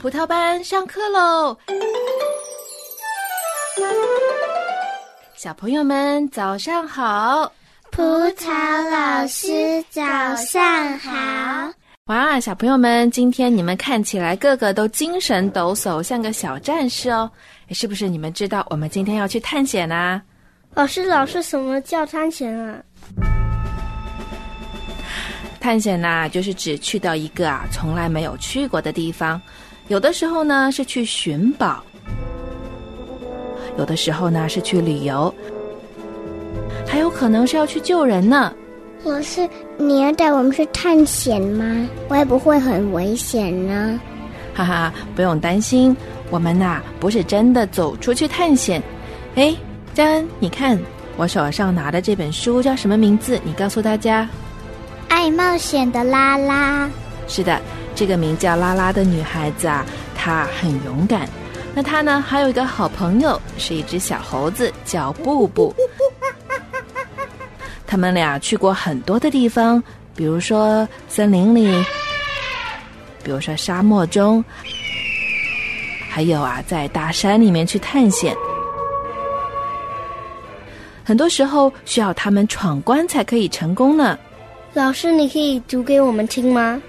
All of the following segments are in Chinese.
葡萄班上课喽！小朋友们早上好，葡萄老师早上好。哇，小朋友们，今天你们看起来个个都精神抖擞，像个小战士哦！是不是你们知道我们今天要去探险呢？老师，老师，什么叫探险啊？探险呐，就是指去到一个啊从来没有去过的地方。有的时候呢是去寻宝，有的时候呢是去旅游，还有可能是要去救人呢。老师，你要带我们去探险吗？会不会很危险呢？哈哈，不用担心，我们呐不是真的走出去探险。哎，佳恩，你看我手上拿的这本书叫什么名字？你告诉大家。爱冒险的拉拉。是的。这个名叫拉拉的女孩子啊，她很勇敢。那她呢，还有一个好朋友，是一只小猴子，叫布布。他们俩去过很多的地方，比如说森林里，比如说沙漠中，还有啊，在大山里面去探险。很多时候需要他们闯关才可以成功呢。老师，你可以读给我们听吗？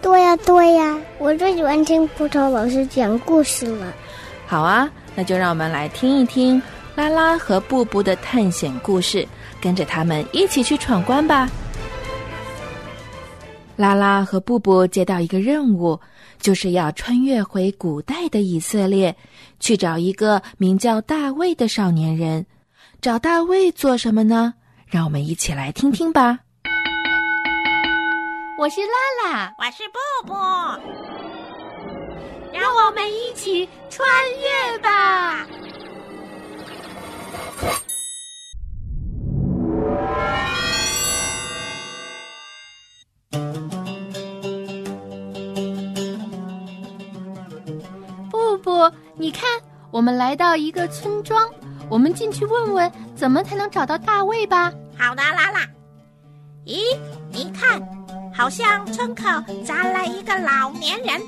对呀，对呀，我最喜欢听葡萄老师讲故事了。好啊，那就让我们来听一听拉拉和布布的探险故事，跟着他们一起去闯关吧。拉拉和布布接到一个任务，就是要穿越回古代的以色列，去找一个名叫大卫的少年人。找大卫做什么呢？让我们一起来听听吧。我是拉拉，我是布布，让我们一起穿越吧！布布，你看，我们来到一个村庄，我们进去问问，怎么才能找到大卫吧？好的，拉拉。咦，你看。好像村口站了一个老年人，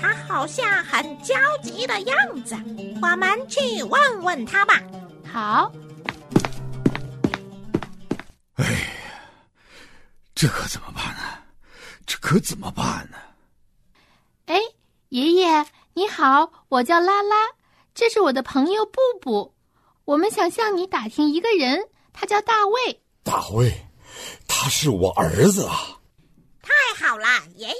他好像很焦急的样子。我们去问问他吧。好。哎呀，这可怎么办呢？这可怎么办呢？哎，爷爷你好，我叫拉拉，这是我的朋友布布，我们想向你打听一个人，他叫大卫。大卫，他是我儿子啊。太好了，爷爷，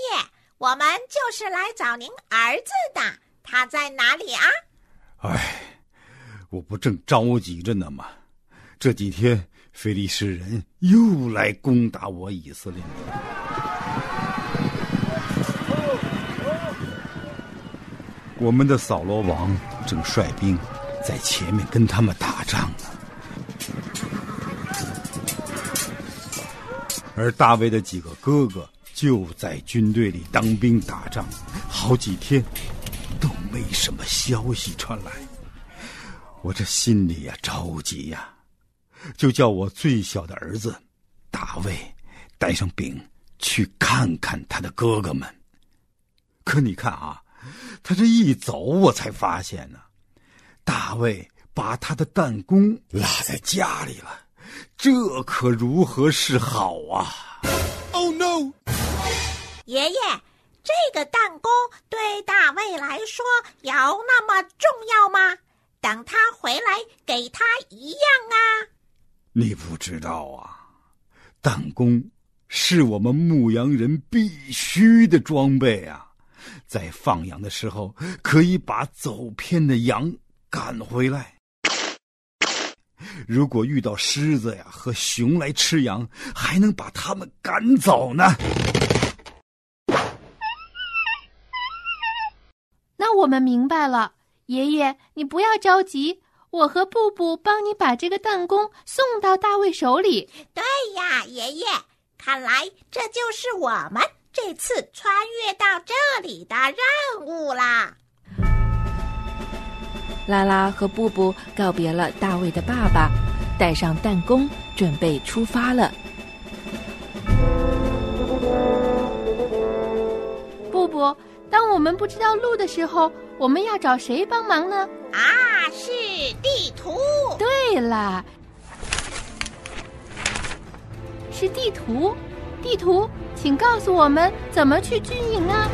我们就是来找您儿子的。他在哪里啊？哎，我不正着急着呢吗？这几天菲利士人又来攻打我以色列。我们的扫罗王正率兵在前面跟他们打仗呢，而大卫的几个哥哥。就在军队里当兵打仗，好几天都没什么消息传来，我这心里呀着急呀，就叫我最小的儿子大卫带上饼去看看他的哥哥们。可你看啊，他这一走，我才发现呢，大卫把他的弹弓落在家里了，这可如何是好啊？？Oh no！爷爷，这个弹弓对大卫来说有那么重要吗？等他回来，给他一样啊！你不知道啊，弹弓是我们牧羊人必须的装备啊，在放羊的时候可以把走偏的羊赶回来。如果遇到狮子呀和熊来吃羊，还能把他们赶走呢。那我们明白了，爷爷，你不要着急，我和布布帮你把这个弹弓送到大卫手里。对呀，爷爷，看来这就是我们这次穿越到这里的任务啦。拉拉和布布告别了大卫的爸爸，带上弹弓，准备出发了。布布。当我们不知道路的时候，我们要找谁帮忙呢？啊，是地图。对了，是地图。地图，请告诉我们怎么去军营啊？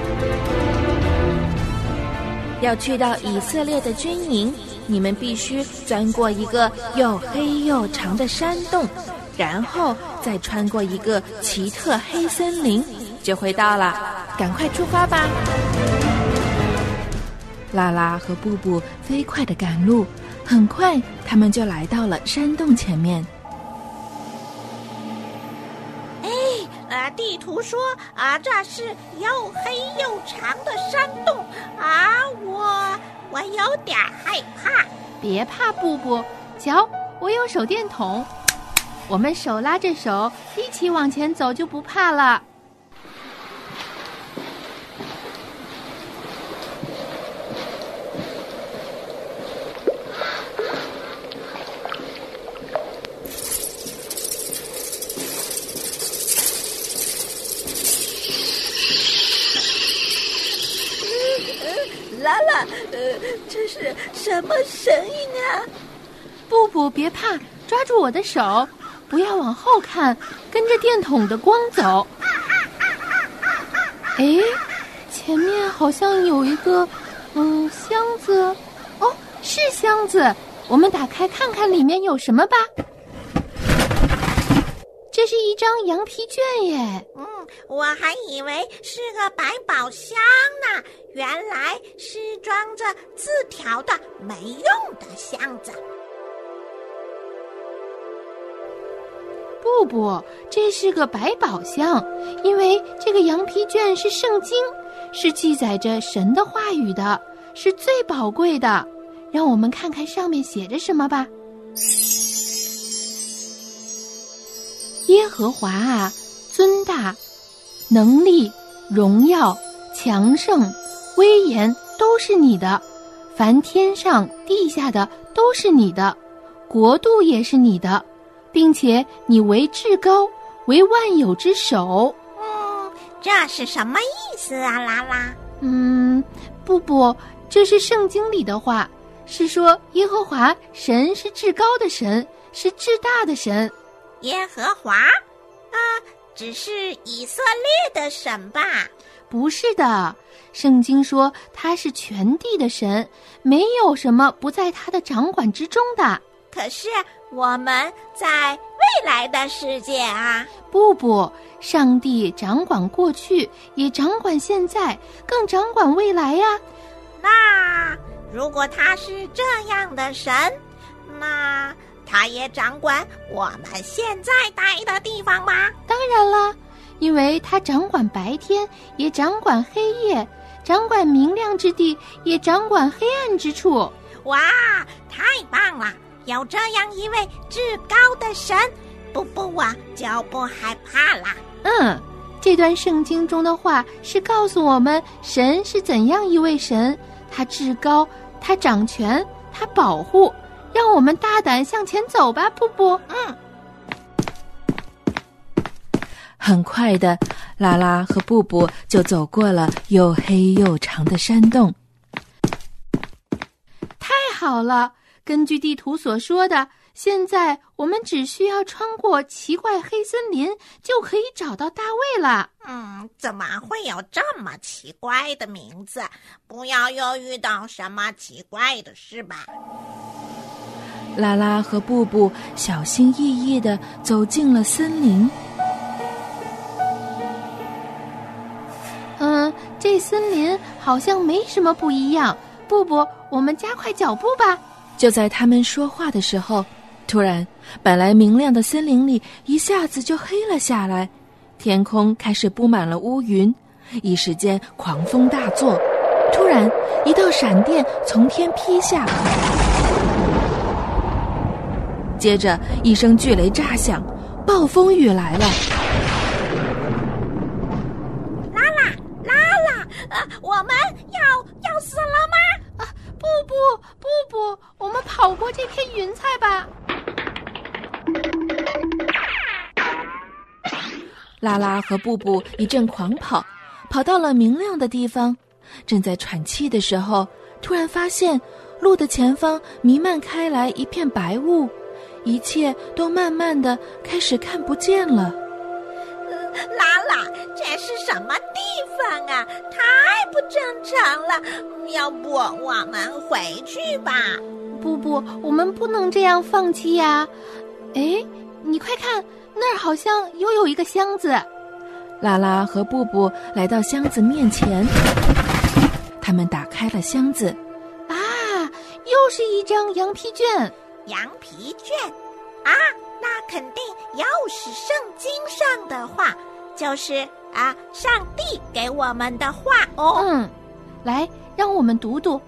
要去到以色列的军营，你们必须钻过一个又黑又长的山洞，然后再穿过一个奇特黑森林，就会到了。赶快出发吧！拉拉和布布飞快的赶路，很快他们就来到了山洞前面。地图说啊，这是又黑又长的山洞啊，我我有点害怕。别怕，布布，瞧，我有手电筒，我们手拉着手一起往前走，就不怕了。拉拉，呃，这是什么声音啊？布布，别怕，抓住我的手，不要往后看，跟着电筒的光走。哎，前面好像有一个，嗯，箱子。哦，是箱子，我们打开看看里面有什么吧。这是一张羊皮卷耶！嗯，我还以为是个百宝箱呢，原来是装着字条的没用的箱子。不不，这是个百宝箱，因为这个羊皮卷是圣经，是记载着神的话语的，是最宝贵的。让我们看看上面写着什么吧。耶和华啊，尊大，能力、荣耀、强盛、威严都是你的，凡天上地下的都是你的，国度也是你的，并且你为至高，为万有之首。嗯，这是什么意思啊，拉拉？嗯，不不，这是圣经里的话，是说耶和华神是至高的神，是至大的神。耶和华，啊，只是以色列的神吧？不是的，圣经说他是全地的神，没有什么不在他的掌管之中的。可是我们在未来的世界啊！不不，上帝掌管过去，也掌管现在，更掌管未来呀。那如果他是这样的神，那……他也掌管我们现在待的地方吗？当然了，因为他掌管白天，也掌管黑夜，掌管明亮之地，也掌管黑暗之处。哇，太棒了！有这样一位至高的神，不不我，就不害怕啦。嗯，这段圣经中的话是告诉我们，神是怎样一位神，他至高，他掌权，他保护。让我们大胆向前走吧，布布。嗯。很快的，拉拉和布布就走过了又黑又长的山洞。太好了！根据地图所说的，现在我们只需要穿过奇怪黑森林，就可以找到大卫了。嗯，怎么会有这么奇怪的名字？不要又遇到什么奇怪的事吧。拉拉和布布小心翼翼地走进了森林。嗯，这森林好像没什么不一样。布布，我们加快脚步吧。就在他们说话的时候，突然，本来明亮的森林里一下子就黑了下来，天空开始布满了乌云，一时间狂风大作。突然，一道闪电从天劈下。接着，一声巨雷炸响，暴风雨来了。拉拉，拉拉，呃，我们要要死了吗？啊，不不不不，我们跑过这片云彩吧。拉拉和布布一阵狂跑，跑到了明亮的地方。正在喘气的时候，突然发现路的前方弥漫开来一片白雾，一切都慢慢的开始看不见了。拉拉，这是什么地方啊？太不正常了！要不我们回去吧？不不，我们不能这样放弃呀！哎，你快看，那儿好像又有一个箱子。拉拉和布布来到箱子面前，他们打开了箱子，啊，又是一张羊皮卷。羊皮卷，啊，那肯定又是圣经上的话，就是啊，上帝给我们的话哦。嗯，来，让我们读读。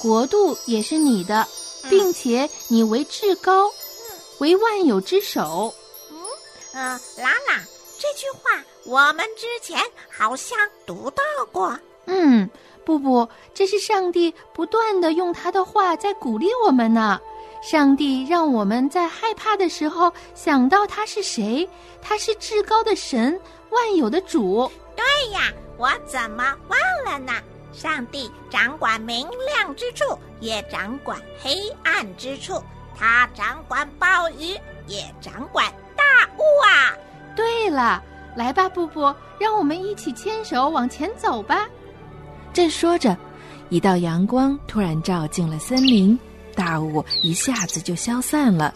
国度也是你的，并且你为至高，为万有之首。嗯，拉拉，这句话我们之前好像读到过。嗯，不不，这是上帝不断的用他的话在鼓励我们呢。上帝让我们在害怕的时候想到他是谁，他是至高的神，万有的主。对呀，我怎么忘了呢？上帝掌管明亮之处，也掌管黑暗之处，他掌管暴雨，也掌管。大雾啊！对了，来吧，布布，让我们一起牵手往前走吧。正说着，一道阳光突然照进了森林，大雾一下子就消散了，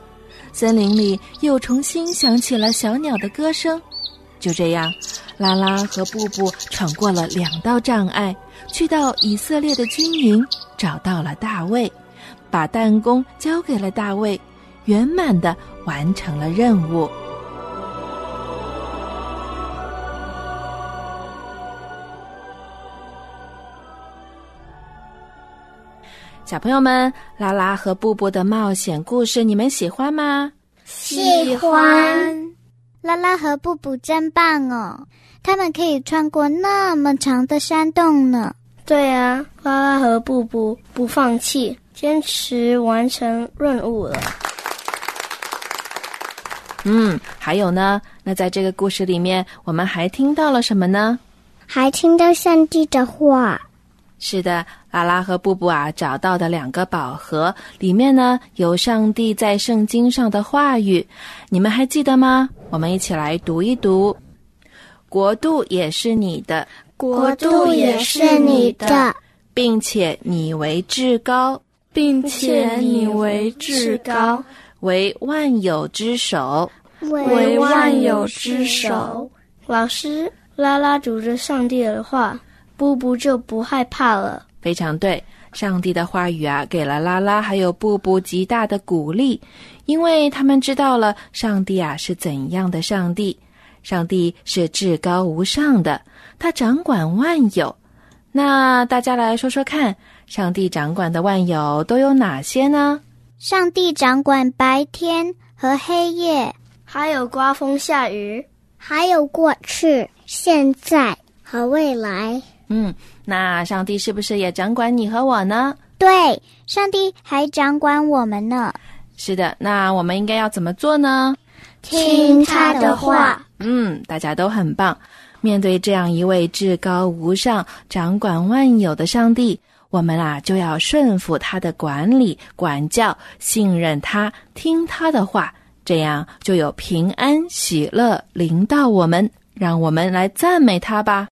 森林里又重新响起了小鸟的歌声。就这样，拉拉和布布闯过了两道障碍，去到以色列的军营，找到了大卫，把弹弓交给了大卫。圆满的完成了任务。小朋友们，拉拉和布布的冒险故事，你们喜欢吗？喜欢。拉拉和布布真棒哦，他们可以穿过那么长的山洞呢。对啊，拉拉和布布不放弃，坚持完成任务了。嗯，还有呢。那在这个故事里面，我们还听到了什么呢？还听到上帝的话。是的，拉拉和布布啊，找到的两个宝盒里面呢，有上帝在圣经上的话语。你们还记得吗？我们一起来读一读：国度也是你的，国度也是你的，并且你为至高，并且你为至高。为万有之首，为万有之首。老师拉拉读着上帝的话，布布就不害怕了。非常对，上帝的话语啊，给了拉拉还有布布极大的鼓励，因为他们知道了上帝啊是怎样的上帝。上帝是至高无上的，他掌管万有。那大家来说说看，上帝掌管的万有都有哪些呢？上帝掌管白天和黑夜，还有刮风下雨，还有过去、现在和未来。嗯，那上帝是不是也掌管你和我呢？对，上帝还掌管我们呢。是的，那我们应该要怎么做呢？听他的话。嗯，大家都很棒。面对这样一位至高无上、掌管万有的上帝。我们啊，就要顺服他的管理、管教，信任他，听他的话，这样就有平安、喜乐临到我们。让我们来赞美他吧。